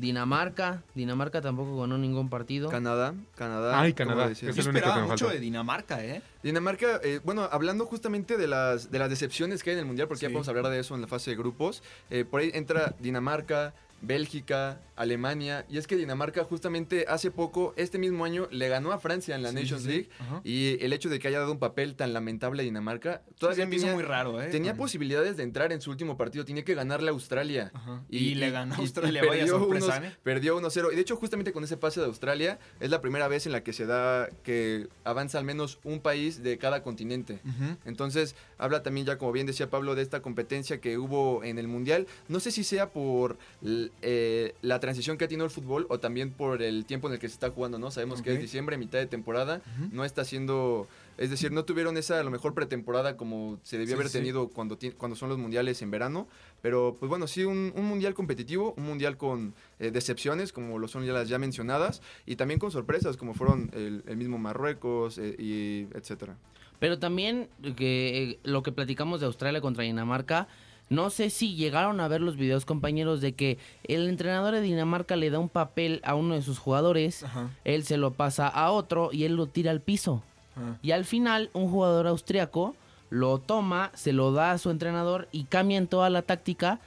Dinamarca. Dinamarca tampoco ganó ningún partido. Canadá, Canadá. Ay, Canadá. Yo esperaba mucho de Dinamarca, ¿eh? Dinamarca, eh, bueno, hablando justamente de las, de las decepciones que hay en el Mundial, porque Sí. ya podemos hablar de eso en la fase de grupos, eh, por ahí entra Dinamarca, Bélgica, Alemania. Y es que Dinamarca justamente hace poco, este mismo año, le ganó a Francia en la Sí, Nations sí, sí. League. Ajá. Y el hecho de que haya dado un papel tan lamentable a Dinamarca, Todavía tenía, muy raro, ¿eh? tenía posibilidades de entrar en su último partido. Tenía que ganarle a Australia. Y, le ganó a Australia, vaya perdió sorpresa, unos- ¿eh? Perdió 1-0. Y de hecho, justamente con ese pase de Australia, es la primera vez en la que se da que avanza al menos un país de cada continente. Entonces, habla también ya, como bien decía Pablo, de esta competencia que hubo en el Mundial. No sé si sea por eh, la transición que ha tenido el fútbol o también por el tiempo en el que se está jugando, ¿no? Sabemos que es diciembre, mitad de temporada. No está siendo... Es decir, no tuvieron esa, a lo mejor, pretemporada como se debió Sí, haber sí. tenido cuando, cuando son los mundiales en verano. Pero, pues bueno, sí, un, un mundial competitivo, un mundial con eh, decepciones, como lo son ya las ya mencionadas, y también con sorpresas, como fueron el, el mismo Marruecos eh, y etcétera. Pero también que eh, lo que platicamos de Australia contra Dinamarca, no sé si llegaron a ver los videos compañeros de que el entrenador de Dinamarca le da un papel a uno de sus jugadores, Ajá. él se lo pasa a otro y él lo tira al piso. Ajá. Y al final un jugador austriaco lo toma, se lo da a su entrenador y cambian toda la táctica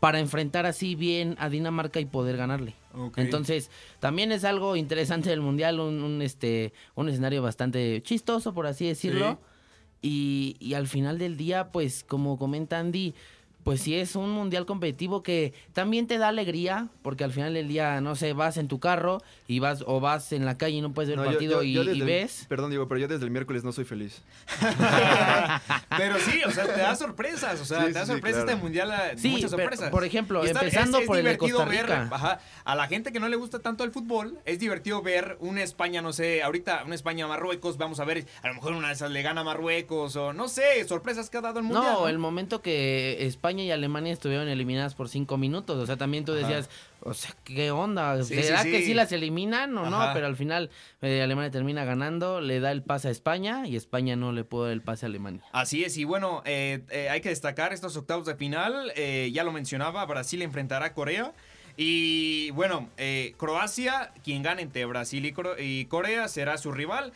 para enfrentar así bien a Dinamarca y poder ganarle. Entonces, también es algo interesante del mundial, un, un, este, un escenario bastante chistoso, por así decirlo. Y, y al final del día, pues, como comenta Andy, pues sí es un mundial competitivo que también te da alegría, porque al final del día, no sé, vas en tu carro y vas o vas en la calle y no puedes ver No, el partido yo- y, yo y desde el- ves. perdón, digo, pero yo desde el miércoles no soy feliz. Pero sí, o sea, te da sorpresas, o sea, Sí, te da sí, sorpresas claro. este mundial, Sí, muchas pero, sorpresas. por ejemplo, está- empezando por el de divertido Costa ver, ajá, a la gente que no le gusta tanto el fútbol, es divertido ver una España, no sé, ahorita una España-Marruecos, vamos a ver, a lo mejor una de esas le gana a Marruecos, o no sé, sorpresas que ha dado el mundial. No, el momento que España y Alemania estuvieron eliminadas por cinco minutos, o sea, también tú Ajá. decías, o sea, ¿qué onda? Sí, ¿Será sí, que sí. las eliminan o no? Pero al final eh, Alemania termina ganando, le da el pase a España y España no le puede dar el pase a Alemania. Así es, y bueno, eh, eh, hay que destacar estos octavos de final, ya lo mencionaba, Brasil enfrentará a Corea. Y bueno, eh, Croacia, quien gane entre Brasil y, y Corea, será su rival.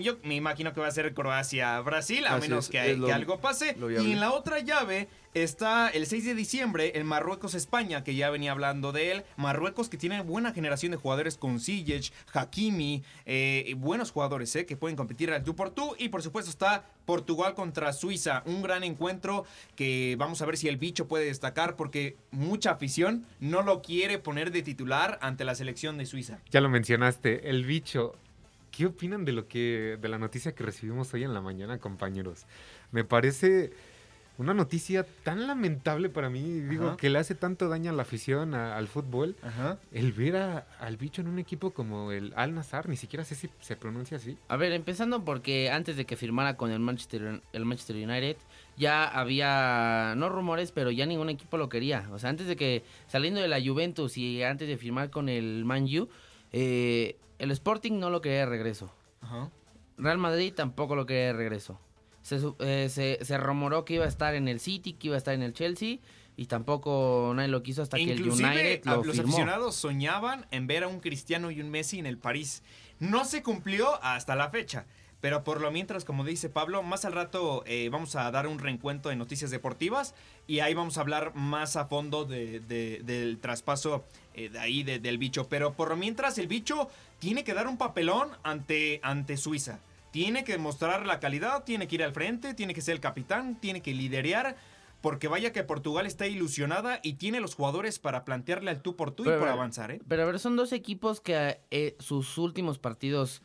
Yo me imagino que va a ser Croacia-Brasil, a Así menos es, que, es lo- que algo pase. Y en la otra llave está el 6 de diciembre, el Marruecos-España, que ya venía hablando de él. Marruecos que tiene buena generación de jugadores con Ziyech, Hakimi, eh, y buenos jugadores eh, que pueden competir al tú por tú. Y por supuesto está Portugal contra Suiza, un gran encuentro que vamos a ver si el bicho puede destacar porque mucha afición no lo quiere poner de titular ante la selección de Suiza. Ya lo mencionaste, el bicho. ¿Qué opinan de lo que de la noticia que recibimos hoy en la mañana, compañeros? Me parece una noticia tan lamentable para mí, digo, que le hace tanto daño a la afición, a- al fútbol, Ajá. el ver a- al bicho en un equipo como el Al Nazar, ni siquiera sé si se pronuncia así. A ver, empezando porque antes de que firmara con el Manchester, el Manchester United, ya había, no rumores, pero ya ningún equipo lo quería. O sea, antes de que, saliendo de la Juventus y antes de firmar con el Man U, eh, el Sporting no lo quería de regreso. Ajá. Real Madrid tampoco lo quería de regreso. Se, eh, se, se rumoró que iba a estar en el City, que iba a estar en el Chelsea, y tampoco nadie lo quiso hasta que el United lo los firmó. aficionados soñaban en ver a un Cristiano y un Messi en el París. No se cumplió hasta la fecha. Pero por lo mientras, como dice Pablo, más al rato eh, vamos a dar un reencuentro de noticias deportivas y ahí vamos a hablar más a fondo de- de- del traspaso eh, de ahí de- del bicho. Pero por lo mientras, el bicho tiene que dar un papelón ante, ante Suiza. Tiene que mostrar la calidad, tiene que ir al frente, tiene que ser el capitán, tiene que liderear. Porque vaya que Portugal está ilusionada y tiene los jugadores para plantearle al tú por tú y Pero, por a ver, avanzar, ¿eh? Pero a ver, son dos equipos que eh, sus últimos partidos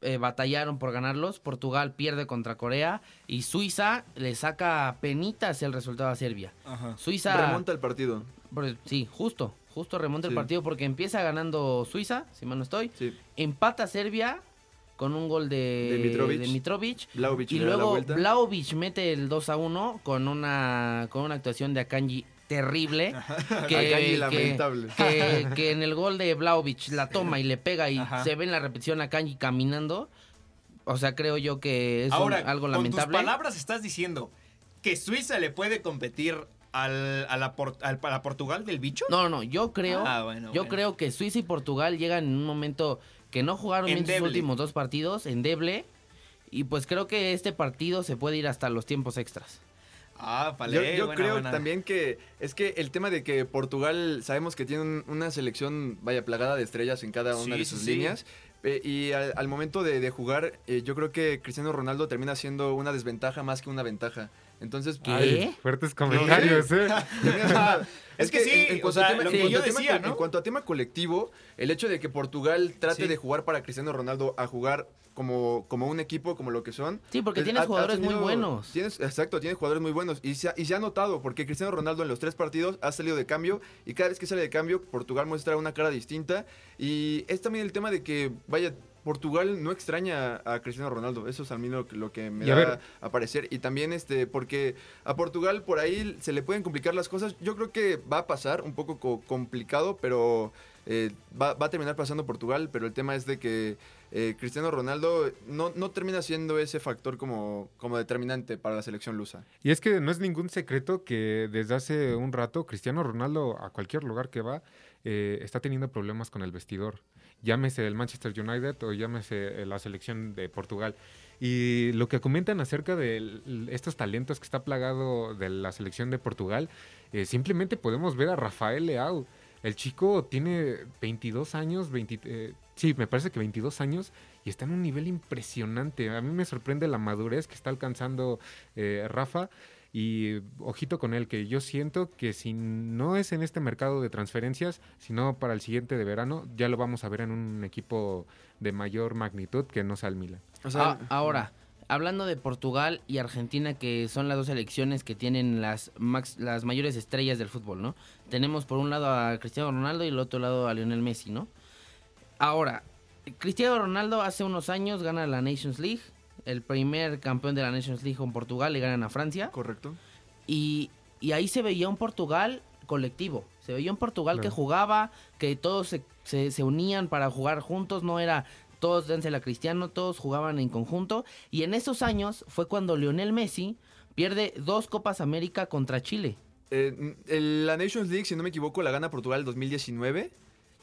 eh, batallaron por ganarlos. Portugal pierde contra Corea y Suiza le saca penitas el resultado a Serbia. Suiza... Remonta el partido. por- sí, justo, justo remonta el partido porque empieza ganando Suiza, si mal no estoy. Sí. Empata Serbia con un gol de, De Mitrovic. de Mitrovic. Vlahovic Y luego. Vlaovic mete el 2 a 1 con una, con una actuación de Akanji terrible. Akanji que, lamentable. que, que en el gol de Vlaovic la toma y le pega y Ajá. se ve en la repetición a Akanji caminando. O sea, creo yo que es un- Ahora, algo con lamentable. tus palabras estás diciendo que Suiza le puede competir al, a, la Por- al- a la Portugal del bicho. No, no, no, yo creo, Ah, bueno, yo bueno. creo que Suiza y Portugal llegan en un momento que no jugaron bien sus últimos dos partidos, endeble. Y pues creo que este partido se puede ir hasta los tiempos extras. Ah, Yo, pale, yo buena, creo buena. también que es que el tema de que Portugal sabemos que tiene un- una selección, vaya, plagada de estrellas en cada una Sí, de sus sí. líneas. eh, y al, al momento de, de jugar, eh, yo creo que Cristiano Ronaldo termina siendo una desventaja más que una ventaja. Entonces, ¿Qué? Ay, fuertes comentarios, ¿eh? Es que sí, o sea, lo que en yo cuanto a tema- decía, en ¿no? cuanto a tema colectivo, el hecho de que Portugal trate Sí. de jugar para Cristiano Ronaldo a jugar como, como un equipo, como lo que son. Sí, porque pues, tienes ha- ha jugadores muy buenos. Tienes, exacto, tienes jugadores muy buenos. Y se, ha, y se ha notado, porque Cristiano Ronaldo en los tres partidos ha salido de cambio. Y cada vez que sale de cambio, Portugal muestra una cara distinta. Y es también el tema de que, vaya, Portugal no extraña a Cristiano Ronaldo. Eso es a mí lo, que- lo que me Y a da ver. a parecer. Y también este, porque a Portugal por ahí se le pueden complicar las cosas. Yo creo que va a pasar un poco co- complicado, pero eh, va, va a terminar pasando Portugal. Pero el tema es de que eh, Cristiano Ronaldo no, no termina siendo ese factor como, como determinante para la selección lusa. Y es que no es ningún secreto que desde hace un rato Cristiano Ronaldo a cualquier lugar que va eh, está teniendo problemas con el vestidor. Llámese el Manchester United o llámese eh, la selección de Portugal. Y lo que comentan acerca de estos talentos que está plagado de la selección de Portugal, eh, simplemente podemos ver a Rafael Leao. El chico tiene 22 años, 20, eh, sí, me parece que 22 años y está en un nivel impresionante. A mí me sorprende la madurez que está alcanzando Rafa. Y ojito con él, que yo siento que si no es en este mercado de transferencias, sino para el siguiente de verano, ya lo vamos a ver en un equipo de mayor magnitud que no sea el Milan. O sea, Ah, ahora, hablando de Portugal y Argentina, que son las dos selecciones que tienen las, max- las mayores estrellas del fútbol, ¿no? Tenemos por un lado a Cristiano Ronaldo y el otro lado a Lionel Messi, ¿no? Ahora, Cristiano Ronaldo hace unos años gana la Nations League, el primer campeón de la Nations League con Portugal, le ganan a Francia. correcto. Y, y ahí se veía un Portugal colectivo. Se veía un Portugal que jugaba, que todos se, se- se unían para jugar juntos, no era todos dénsela a Cristiano, todos jugaban en conjunto. Y en esos años fue cuando Lionel Messi pierde dos Copas América contra Chile. Eh, la Nations League, si no me equivoco, la gana Portugal 2019.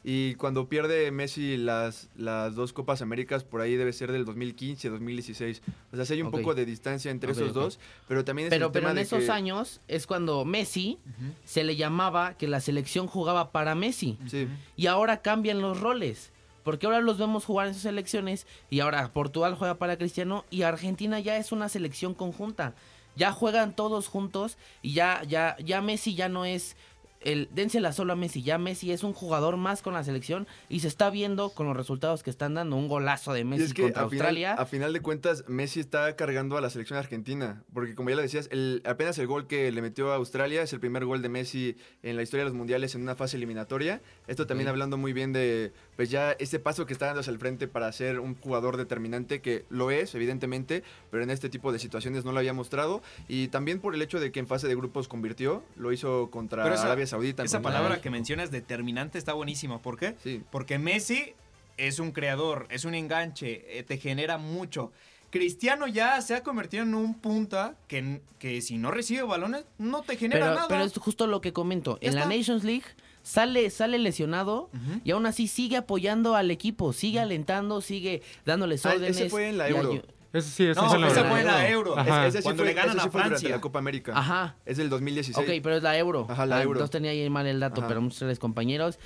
Y cuando pierde Messi las, las dos Copas Américas, por ahí debe ser del 2015, 2016. O sea, sí hay un poco de distancia entre esos dos. Pero también es Pero, el pero tema en de esos que- años es cuando Messi se le llamaba que la selección jugaba para Messi. Sí. Y ahora cambian los roles. Porque ahora los vemos jugar en sus selecciones y ahora Portugal juega para Cristiano y Argentina ya es una selección conjunta. Ya juegan todos juntos y ya ya ya Messi ya no es el dénsela solo a Messi, ya Messi es un jugador más con la selección y se está viendo con los resultados que están dando un golazo de Messi es que contra a final, Australia. a final de cuentas, Messi está cargando a la selección argentina. Porque como ya lo decías, el, apenas el gol que le metió a Australia es el primer gol de Messi en la historia de los mundiales en una fase eliminatoria. Esto también hablando muy bien de pues ya ese paso que está dando hacia el frente para ser un jugador determinante, que lo es, evidentemente, pero en este tipo de situaciones no lo había mostrado. Y también por el hecho de que en fase de grupos convirtió, lo hizo contra esa- Arabia Saudita. Esa palabra que mencionas, determinante, está buenísima. ¿Por qué? Sí. Porque Messi es un creador, es un enganche, eh, te genera mucho. Cristiano ya se ha convertido en un punta que, que si no recibe balones no te genera Pero, nada. pero es justo lo que comento. Ya en la. Nations League sale, sale lesionado y aún así sigue apoyando al equipo, sigue alentando, sigue dándoles Ah, órdenes. ese fue en la Euro. Eso sí, eso No, es en verdad. fue la Euro. Ajá. Ese sí Cuando fue- le ganan ese sí a durante Francia. la Copa América. Ajá. Es del 2016. Ok, pero es la Euro. Ajá, la Ah, Euro. Entonces tenía ahí mal el dato, Ajá. pero muchos de los compañeros.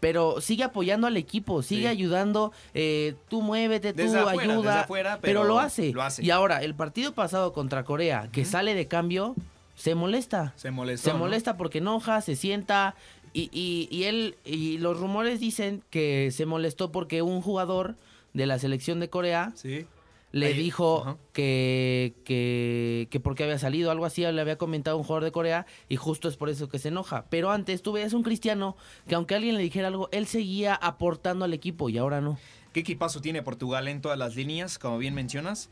Pero sigue apoyando al equipo, sigue Sí. ayudando. eh, tú muévete, tú Desde ayuda. desde afuera, pero, pero lo hace. lo hace. Y ahora, el partido pasado contra Corea, que sale de cambio, se molesta. Se molestó. Se ¿no? molesta porque enoja, se sienta. Y, y, y él, y los rumores dicen que se molestó porque un jugador de la selección de Corea Sí. le Ahí- dijo que, que, que porque había salido, algo así, le había comentado un jugador de Corea y justo es por eso que se enoja. Pero antes tú veías un cristiano que aunque alguien le dijera algo, él seguía aportando al equipo y ahora no. ¿Qué equipazo tiene Portugal en todas las líneas, como bien mencionas?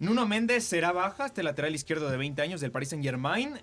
Nuno Méndez será baja, este lateral izquierdo de 20 años del Paris Saint Germain.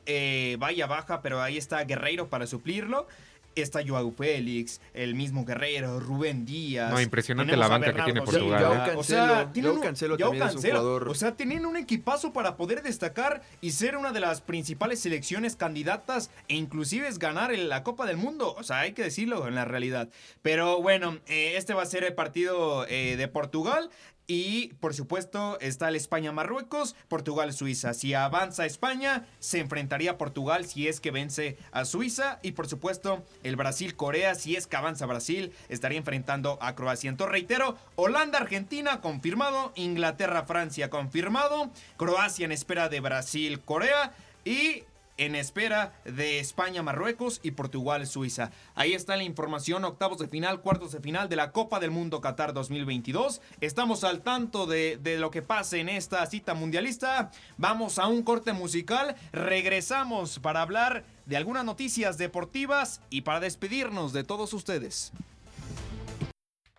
vaya baja, pero ahí está Guerreiro para suplirlo. Está Joao Félix, el mismo Guerreiro, Rubén Díaz. No, impresionante Tenemos la banca que tiene. Portugal, ¿eh? O sea, Joao tienen un- Cancelo Joao también es un Cancelo. jugador. O sea, tienen un equipazo para poder destacar y ser una de las principales selecciones candidatas e inclusive es ganar en la Copa del Mundo. O sea, hay que decirlo en la realidad. Pero bueno, eh, este va a ser el partido eh, de Portugal. Y por supuesto está el España-Marruecos, Portugal-Suiza. Si avanza España, se enfrentaría a Portugal si es que vence a Suiza. Y por supuesto el Brasil-Corea, si es que avanza Brasil, estaría enfrentando a Croacia. Entonces reitero, Holanda-Argentina confirmado, Inglaterra-Francia confirmado, Croacia en espera de Brasil-Corea y en espera de España, Marruecos y Portugal, Suiza. Ahí está la información, octavos de final, cuartos de final de la Copa del Mundo Qatar 2022. Estamos al tanto de, de lo que pase en esta cita mundialista. Vamos a un corte musical, regresamos para hablar de algunas noticias deportivas y para despedirnos de todos ustedes.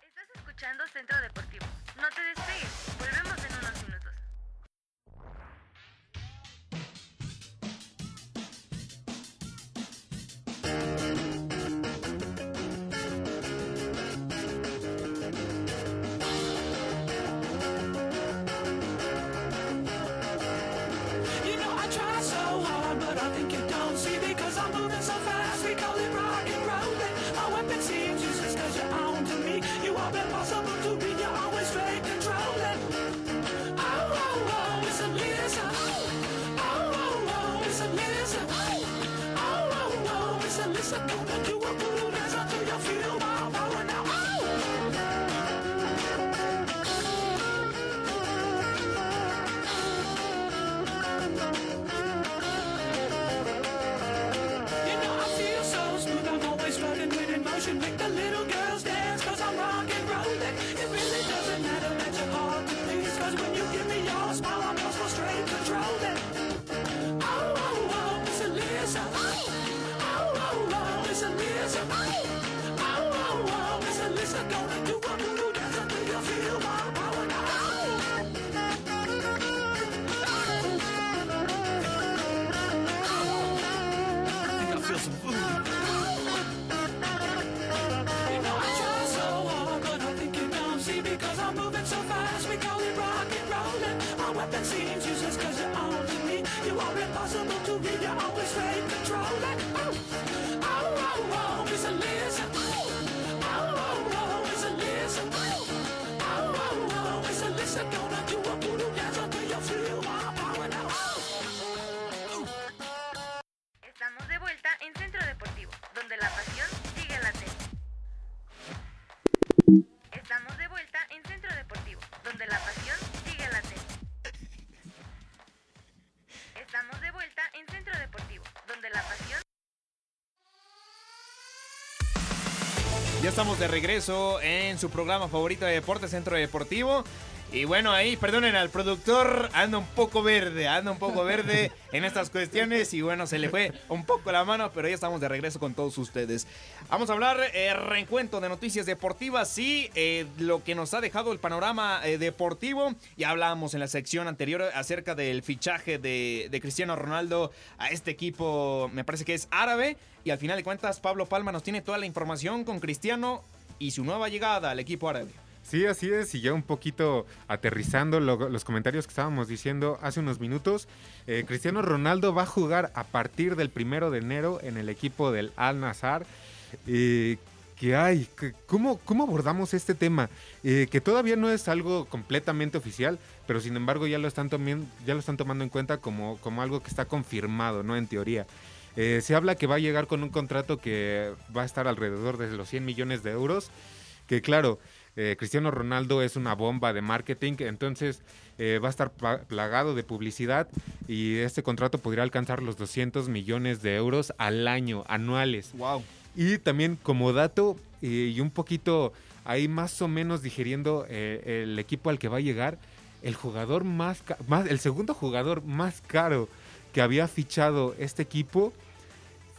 Estás escuchando Centro Deportivo. No te despegues. Weapon seems useless cause you're on me. You are impossible to read, you're always straight controlling. Ya estamos de regreso en su programa favorito de deportes, Centro Deportivo. Y bueno, ahí, perdonen al productor, anda un poco verde, anda un poco verde en estas cuestiones y bueno, se le fue un poco la mano, pero ya estamos de regreso con todos ustedes. Vamos a hablar eh, reencuentro de noticias deportivas y eh, lo que nos ha dejado el panorama eh, deportivo. Ya hablábamos en la sección anterior acerca del fichaje de, de Cristiano Ronaldo a este equipo, me parece que es árabe. Y al final de cuentas, Pablo Palma nos tiene toda la información con Cristiano y su nueva llegada al equipo árabe. Sí, así es, y ya un poquito aterrizando lo- los comentarios que estábamos diciendo hace unos minutos, eh, Cristiano Ronaldo va a jugar a partir del primero de enero en el equipo del Al Nazar. Eh, que hay, ¿cómo, ¿cómo abordamos este tema? Eh, que todavía no es algo completamente oficial, pero sin embargo ya lo están, ya lo están tomando en cuenta como, como algo que está confirmado, ¿no? En teoría. Eh, se habla que va a llegar con un contrato que va a estar alrededor de los 100 millones de euros, que claro, eh, Cristiano Ronaldo es una bomba de marketing, entonces eh, va a estar plagado de publicidad y este contrato podría alcanzar los 200 millones de euros al año, anuales. Wow. Y también como dato eh, y un poquito ahí más o menos digiriendo el equipo al que va a llegar, el jugador más, el segundo jugador más caro que había fichado este equipo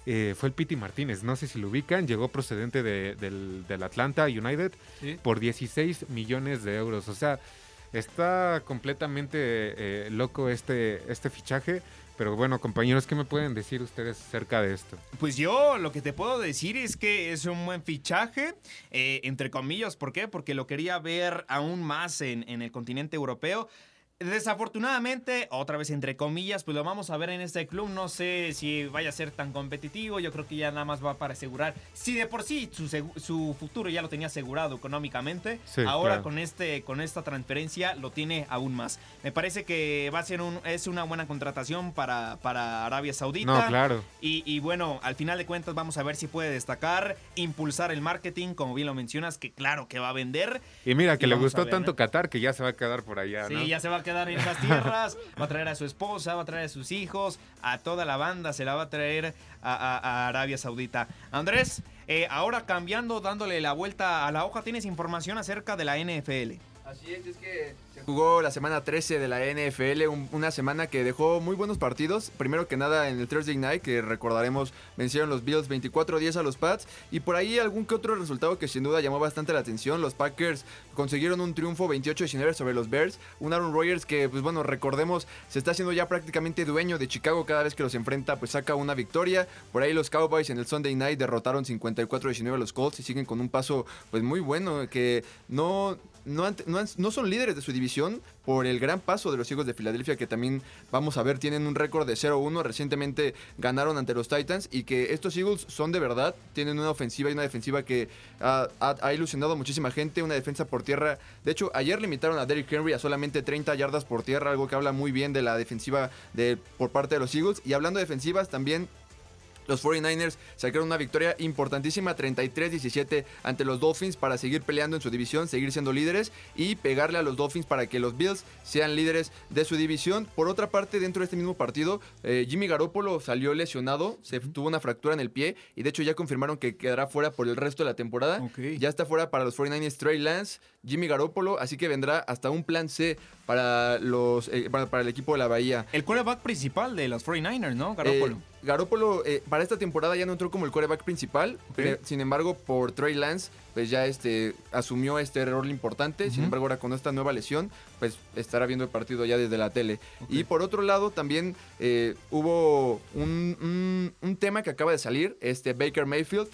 eh, fue el Piti Martínez. No sé si lo ubican, llegó procedente de- del, del Atlanta United Sí. por 16 millones de euros. O sea, está completamente eh, loco este, este fichaje. Pero bueno, compañeros, ¿qué me pueden decir ustedes acerca de esto? Pues yo lo que te puedo decir es que es un buen fichaje, eh, entre comillas, ¿por qué? Porque lo quería ver aún más en, en el continente europeo. Desafortunadamente, otra vez entre comillas, pues lo vamos a ver en este club. No sé si vaya a ser tan competitivo. Yo creo que ya nada más va para asegurar. Si de por sí su, futuro ya lo tenía asegurado económicamente, Sí, ahora claro. con este con esta transferencia lo tiene aún más. Me parece que va a ser un es una buena contratación para, para Arabia Saudita. No, claro. Y, y bueno, al final de cuentas vamos a ver si puede destacar, impulsar el marketing, como bien lo mencionas, que claro que va a vender. Y mira, que Y le gustó ver, tanto ¿no? Qatar que ya se va a quedar por allá, Sí, ¿no? ya se va a quedar en esas tierras, va a traer a su esposa, va a traer a sus hijos, a toda la banda se la va a traer a, Arabia Saudita. Andrés, eh, ahora cambiando, dándole la vuelta a la hoja, ¿tienes información acerca de la NFL? Así es, es que jugó la semana 13 de la NFL, un- una semana que dejó muy buenos partidos. Primero que nada en el Thursday Night, que recordaremos, vencieron los Bills 24-10 a los Pats. Y por ahí algún que otro resultado que sin duda llamó bastante la atención. Los Packers consiguieron un triunfo 28-19 sobre los Bears. Un Aaron Rodgers que, pues bueno, recordemos, se está haciendo ya prácticamente dueño de Chicago cada vez que los enfrenta, pues saca una victoria. Por ahí los Cowboys en el Sunday Night derrotaron 54-19 a los Colts y siguen con un paso pues muy bueno que no no, son líderes de su división por el gran paso de los Eagles de Filadelfia, que también vamos a ver, tienen un récord de 0-1. Recientemente ganaron ante los Titans y que estos Eagles son de verdad, tienen una ofensiva y una defensiva que ha, ha ilusionado a muchísima gente, una defensa por tierra. De hecho, ayer limitaron a Derrick Henry a solamente 30 yardas por tierra, algo que habla muy bien de la defensiva de, por parte de los Eagles. Y hablando de defensivas, también los 49ers sacaron una victoria importantísima 33-17 ante los Dolphins para seguir peleando en su división, seguir siendo líderes y pegarle a los Dolphins para que los Bills sean líderes de su división. Por otra parte, dentro de este mismo partido, eh, Jimmy Garoppolo salió lesionado, se tuvo una fractura en el pie y de hecho ya confirmaron que quedará fuera por el resto de la temporada. Ya está fuera para los 49ers Trey Lance, Jimmy Garoppolo, así que vendrá hasta un plan C para, los, eh, para, para el equipo de la Bahía. El quarterback principal de los 49ers, ¿no? Garoppolo. Eh, Garoppolo eh, para esta temporada ya no entró como el quarterback principal, pero, sin embargo por Trey Lance pues ya este asumió este error importante, sin embargo ahora con esta nueva lesión pues estará viendo el partido ya desde la tele. Y por otro lado también eh, hubo un, un- un tema que acaba de salir, este Baker Mayfield,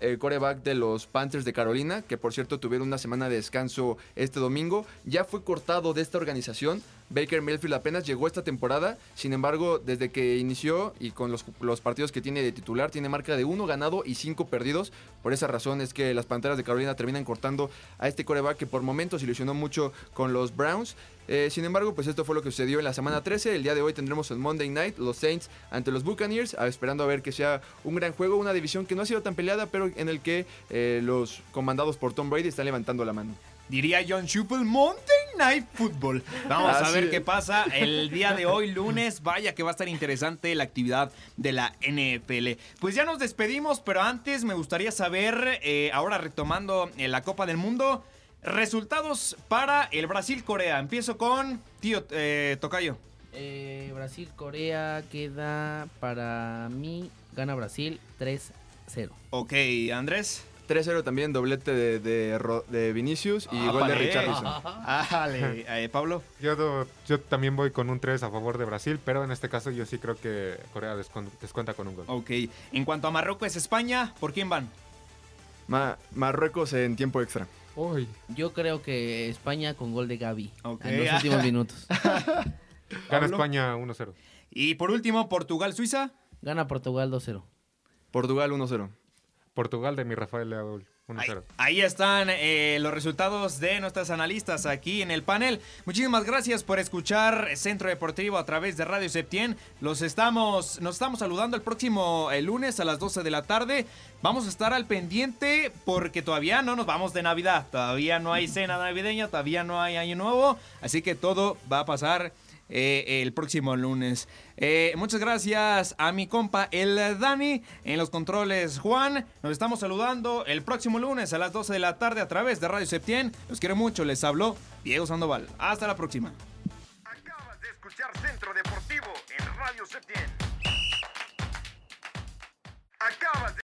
el quarterback de los Panthers de Carolina, que por cierto tuvieron una semana de descanso este domingo, ya fue cortado de esta organización. Baker Mayfield apenas llegó esta temporada, sin embargo, desde que inició y con los partidos que tiene de titular, tiene marca de uno ganado y cinco perdidos. Por esa razón es que las Panteras de Carolina terminan cortando a este coreback que por momentos ilusionó mucho con los Browns. Eh, sin embargo, pues esto fue lo que sucedió en la semana 13. El día de hoy tendremos el Monday Night, los Saints ante los Buccaneers, esperando a ver que sea un gran juego, una división que no ha sido tan peleada, pero en el que eh, los comandados por Tom Brady están levantando la mano. Diría John Schuppel, Monday Night Football. Vamos a ver es. qué pasa el día de hoy, lunes. Vaya que va a estar interesante la actividad de la NFL. Pues ya nos despedimos, pero antes me gustaría saber, eh, ahora retomando eh, la Copa del Mundo, resultados para el Brasil-Corea. Empiezo con tío eh, Tocayo. Eh, Brasil-Corea queda para mí, gana Brasil 3-0. Ok, Andrés. 3-0 también, doblete de, de de Vinicius y gol de Ápale. Richarlison. Ájale, eh, Pablo. Yo, también voy con un 3 a favor de Brasil, pero en este caso yo sí creo que Corea descuenta con un gol. Ok. En cuanto a Marruecos, España, ¿por quién van? Ma- Marruecos en tiempo extra. Uy, Yo creo que España con gol de Gaby Ok. en los últimos minutos. gana. España 1-0. Y por último, Portugal-Suiza. Gana Portugal 2-0. Portugal 1-0. Portugal de mi Rafael Leao Ahí, 1-0. ahí están eh, los resultados de nuestras analistas aquí en el panel. Muchísimas gracias por escuchar Centro Deportivo a través de Radio Septien. Los estamos, nos estamos saludando el próximo eh, lunes a las 12 de la tarde. Vamos a estar al pendiente porque todavía no nos vamos de Navidad. Todavía no hay cena navideña, todavía no hay año nuevo. Así que todo va a pasar eh, el próximo lunes. Eh, muchas gracias a mi compa el Dani en los controles Juan. Nos estamos saludando el próximo lunes a las 12 de la tarde a través de Radio Septien. Los quiero mucho, les habló Diego Sandoval. Hasta la próxima. Acabas de escuchar Centro Deportivo en Radio Septién.